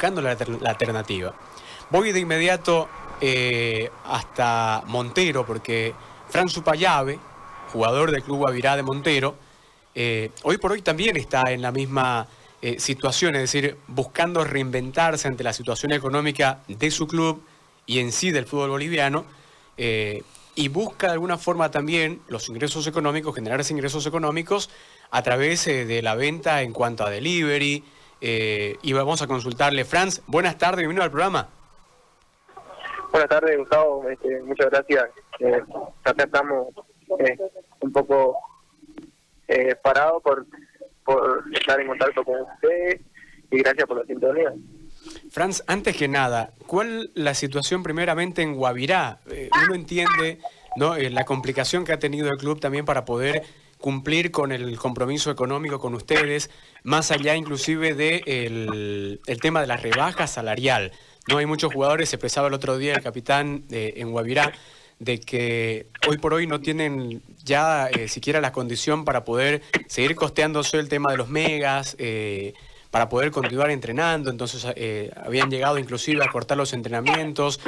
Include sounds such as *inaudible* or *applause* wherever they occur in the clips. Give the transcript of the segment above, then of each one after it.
buscando la, alternativa. Voy de inmediato eh, hasta Montero, porque Fran Supayave, jugador del Club Guavirá de Montero, eh, hoy por hoy también está en la misma eh, situación, es decir, buscando reinventarse ante la situación económica de su club y en sí del fútbol boliviano, y busca de alguna forma también los ingresos económicos, generar esos ingresos económicos a través de la venta en cuanto a delivery, eh, y vamos a consultarle. Franz, buenas tardes, bienvenido al programa. Buenas tardes, Gustavo. Este, muchas gracias. Eh, acá estamos eh, un poco eh, parados por, por estar en contacto con ustedes y gracias por la sintonía. Franz, antes que nada, ¿cuál la situación primeramente en Guavirá? uno entiende ¿no? la complicación que ha tenido el club también para poder cumplir con el compromiso económico con ustedes, más allá inclusive del de el tema de la rebaja salarial. No hay muchos jugadores, se expresaba el otro día el capitán eh, en Guavirá, de que hoy por hoy no tienen ya eh, siquiera la condición para poder seguir costeándose el tema de los megas, eh, para poder continuar entrenando, entonces habían llegado inclusive a cortar los entrenamientos.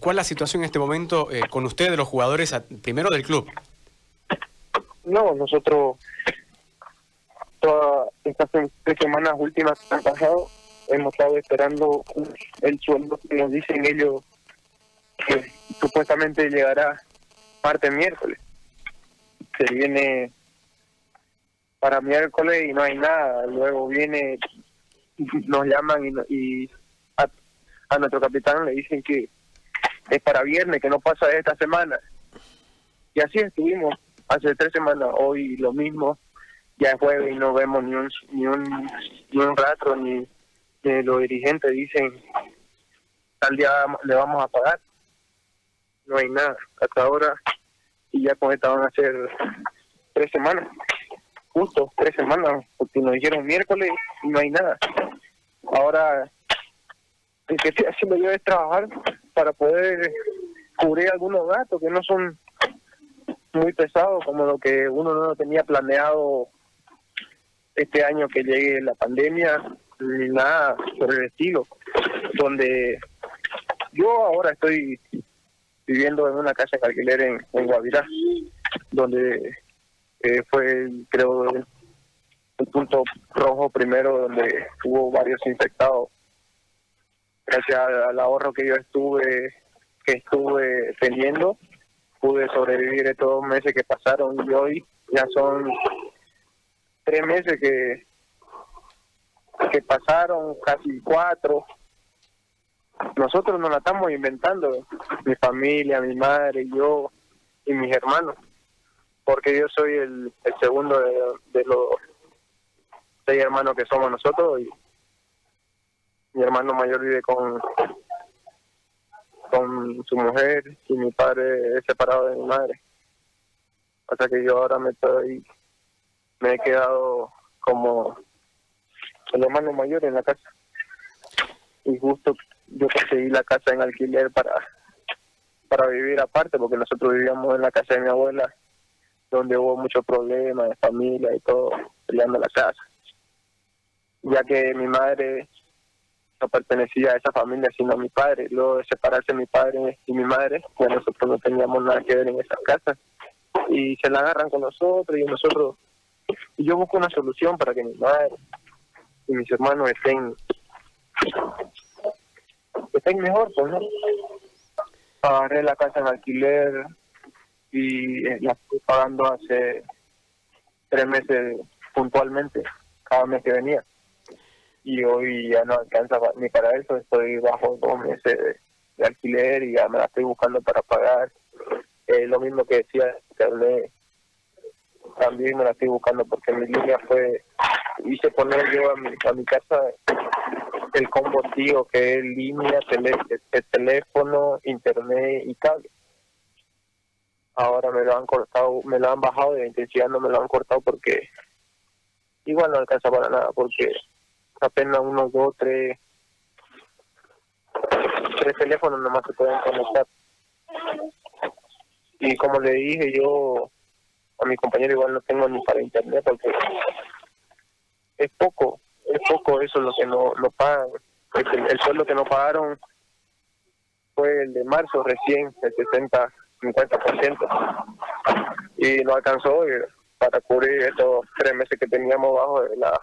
¿Cuál es la situación en este momento con ustedes, los jugadores, primero del club? No, nosotros todas estas tres semanas últimas que han pasado hemos estado esperando el sueldo que nos dicen ellos que supuestamente llegará martes miércoles. Se viene para miércoles y no hay nada. Luego viene, nos llaman y, y a, a, nuestro capitán le dicen que es para viernes, que no pasa esta semana. Y así estuvimos hace tres semanas, hoy lo mismo, ya es jueves y no vemos ni un, ni un, ni un rastro, ni, los dirigentes dicen tal día le vamos a pagar. No hay nada hasta ahora y ya con esta a ser tres semanas, justo tres semanas, porque nos dijeron miércoles y no hay nada. Ahora, el que estoy haciendo yo es trabajar para poder cubrir algunos gastos que no son muy pesado como lo que uno no tenía planeado este año que llegue la pandemia ni nada por el estilo. Donde yo ahora estoy viviendo en una casa de alquiler en, en Guavirá donde eh, fue creo el, punto rojo primero donde hubo varios infectados. Gracias al ahorro que yo estuve que estuve teniendo pude sobrevivir estos meses que pasaron y hoy ya son tres meses que que pasaron, casi cuatro. Nosotros nos la estamos inventando, mi familia, mi madre, yo y mis hermanos, porque yo soy el, el segundo de, de los seis hermanos que somos nosotros y mi hermano mayor vive con con su mujer y mi padre separado de mi madre. O que yo ahora me estoy, me he quedado como el hermano mayor en la casa. Y justo yo conseguí la casa en alquiler para, para vivir aparte, porque nosotros vivíamos en la casa de mi abuela, donde hubo muchos problemas de familia y todo, peleando la casa. Ya que mi madre no pertenecía a esa familia, sino a mi padre. Luego de separarse mi padre y mi madre, ya nosotros no teníamos nada que ver en esa casa. Y se la agarran con nosotros y nosotros... Y yo busco una solución para que mi madre y mis hermanos estén estén mejor, pues, ¿no? Agarré la casa en alquiler y eh, la estoy pagando hace tres meses puntualmente, cada mes que venía y hoy ya no alcanza ni para eso, estoy bajo dos meses de, alquiler y ya me la estoy buscando para pagar. Eh, lo mismo que decía también me la estoy buscando porque mi línea fue, hice poner yo a mi, a mi casa el combo tío que es línea, tele, el teléfono, internet y cable. Ahora me lo han cortado, me lo han bajado de intensidad, no me lo han cortado porque igual no alcanza para nada porque apenas unos dos, tres, tres teléfonos nomás se pueden conectar. Y como le dije yo a mi compañero, igual no tengo ni para internet porque es poco, es poco eso lo que no, lo pagan. el, sueldo que nos pagaron fue el de marzo recién, el 60, 50%. Y no alcanzó para cubrir estos tres meses que teníamos bajo de, la,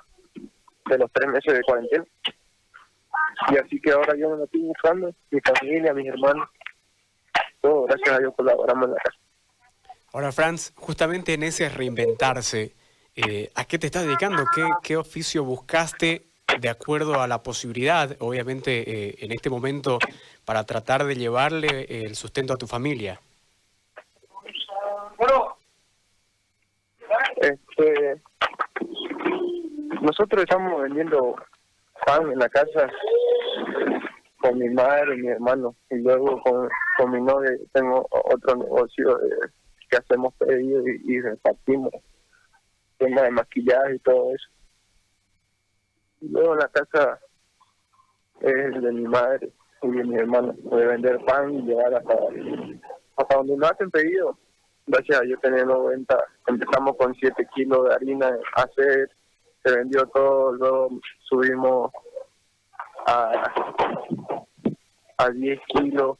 de los tres meses de cuarentena. Y así que ahora yo me lo estoy buscando, mi familia, mis hermanos, todo, gracias a Dios colaboramos en la casa. Ahora, Franz, justamente en ese reinventarse, eh, ¿a qué te estás dedicando? ¿Qué, ¿Qué oficio buscaste de acuerdo a la posibilidad, obviamente, eh, en este momento, para tratar de llevarle el sustento a tu familia? Bueno, este, nosotros estamos vendiendo pan en la casa con mi madre y mi hermano. Y luego con, con mi novia tengo otro negocio que hacemos pedidos y, repartimos tema de maquillaje y todo eso. Luego la casa es de mi madre y de mi hermano de vender pan y llegar hasta hasta donde no hacen pedido. Gracias a Dios tenemos venta empezamos con 7 kilos de harina hacer se vendió todo, luego subimos a, a 10 kilos,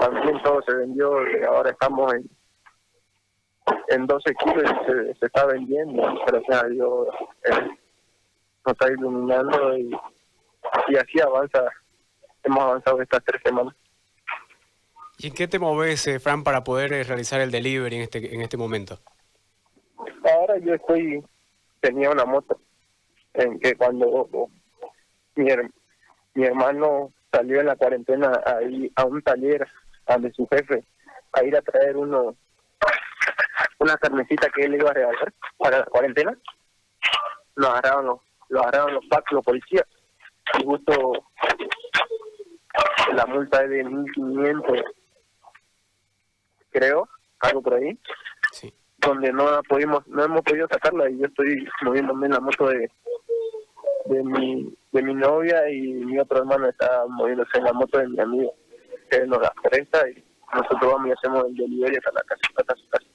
también todo se vendió, y ahora estamos en, en 12 kilos y se, se está vendiendo, gracias a Dios eh, nos está iluminando y, y así avanza, hemos avanzado estas tres semanas. ¿Y en qué te moves, eh, Fran, para poder eh, realizar el delivery en este, en este momento? Ahora yo estoy, tenía una moto en que cuando mi, mi hermano salió en la cuarentena ahí a un taller donde su jefe a ir a traer uno una carnecita que él iba a regalar para la cuarentena lo agarraron los lo agarraron los packs los policías y justo la multa es de 1500 creo algo por ahí sí. donde no pudimos no hemos podido sacarla y yo estoy moviéndome en la moto de de mi, de mi novia y mi otro hermano está moviéndose en la moto de mi amigo, que nos la presta y nosotros vamos y hacemos el delivery hasta la casa, hasta su casa,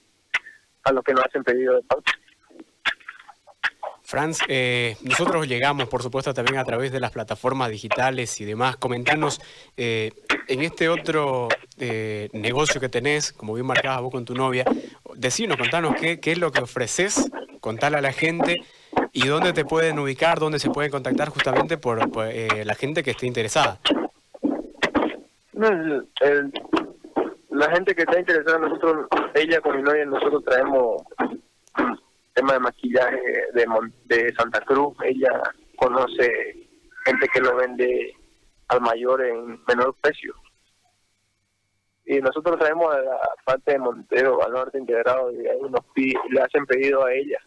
a los que nos hacen pedido de pauta. Franz, eh, nosotros llegamos, por supuesto, también a través de las plataformas digitales y demás. Comentanos, eh, en este otro eh, negocio que tenés, como bien marcabas vos con tu novia, decinos, contanos qué, qué es lo que ofreces, contarle a la gente ¿Y dónde te pueden ubicar, dónde se pueden contactar justamente por, eh, la gente que esté interesada? la gente que está interesada, nosotros, ella con mi novia, nosotros traemos tema de maquillaje de, de Santa Cruz. Ella conoce gente que lo vende al mayor en menor precio. Y nosotros traemos a la parte de Montero, al norte integrado, y ahí nos le hacen pedido a ella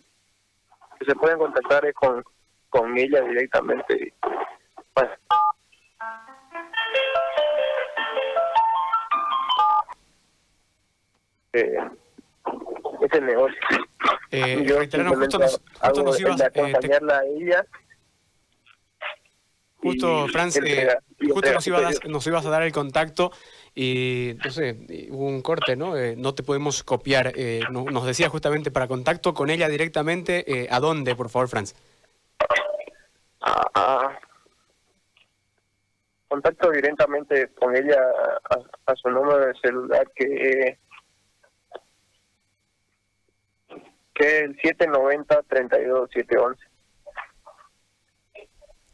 se pueden contactar es con, con ella directamente. Pues, eh, ese negocio. Eh, yo justo nos, justo nos ibas, eh, acompañarla a ella. Justo, Franz, eh, justo nos ibas, nos ibas a dar el contacto y sé, hubo un corte, ¿no? Eh, no te podemos copiar. Eh, nos decía justamente para contacto con ella directamente, eh, ¿a dónde, por favor, Franz? contacto directamente con ella a, su número de celular que, que es el 790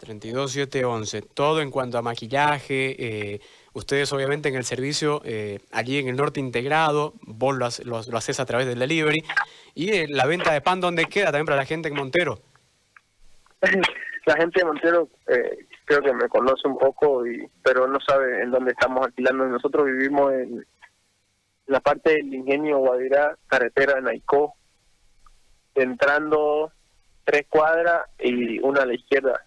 32711. 32711. Todo en cuanto a maquillaje, eh, ustedes obviamente en el servicio eh, allí en el norte integrado, vos lo, lo, haces a través del delivery. Y eh, la venta de pan, ¿dónde queda también para la gente en Montero? *laughs* La gente de Montero creo que me conoce un poco, y pero no sabe en dónde estamos alquilando. Nosotros vivimos en la parte del ingenio Guadirá, carretera de Naicó, entrando tres cuadras y una a la izquierda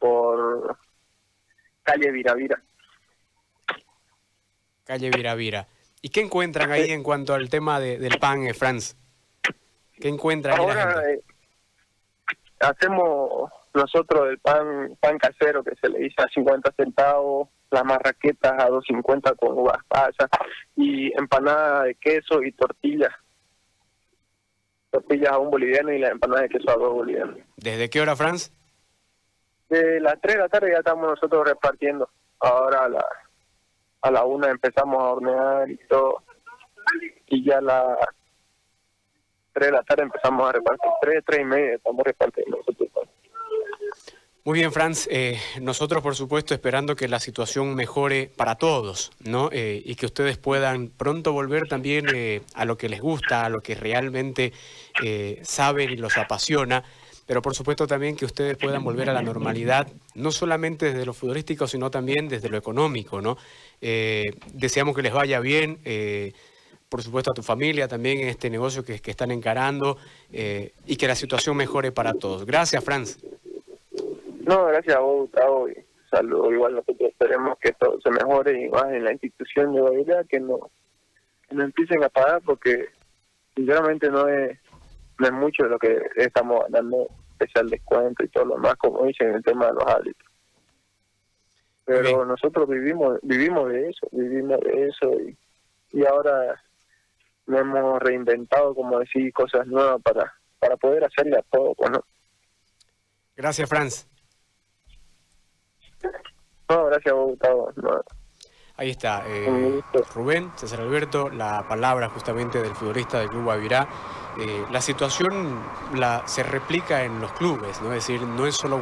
por calle Viravira. Calle Viravira. ¿Y qué encuentran ahí en cuanto al tema de, del pan, eh, Franz? ¿Qué encuentran Ahora, eh, hacemos nosotros el pan pan casero que se le dice a 50 centavos, las marraquetas a 2.50 con uvas pasas y empanada de queso y tortillas. Tortillas a un boliviano y la empanada de queso a dos bolivianos. ¿Desde qué hora, Franz? De las 3 de la tarde ya estamos nosotros repartiendo. Ahora a la, a la 1 empezamos a hornear y todo. Y ya a las 3 de la tarde empezamos a repartir. 3, 3 y media estamos repartiendo nosotros. Muy bien, Franz. Eh, nosotros, por supuesto, esperando que la situación mejore para todos, ¿no? Eh, y que ustedes puedan pronto volver también eh, a lo que les gusta, a lo que realmente saben y los apasiona. Pero por supuesto también que ustedes puedan volver a la normalidad, no solamente desde lo futbolístico, sino también desde lo económico, ¿no? deseamos que les vaya bien por supuesto a tu familia también en este negocio que, que están encarando y que la situación mejore para todos. Gracias, Franz. No, gracias a vos, Gustavo, saludos. Igual nosotros esperemos que todo se mejore y más en la institución de Baviera, que no, no empiecen a pagar porque sinceramente no es, no es mucho lo que estamos ganando, especial descuento y todo lo más, como dicen en el tema de los árbitros. Pero nosotros vivimos vivimos de eso, vivimos de eso y, y ahora nos hemos reinventado, como decir, cosas nuevas para, para poder hacerle a todo, ¿no? Gracias, Franz. No, gracias Gustavo. Ahí está, eh, Rubén, César Alberto, la palabra justamente del futbolista del Club Guavirá. Eh, la situación la, se replica en los clubes, ¿no? es decir, no es solo.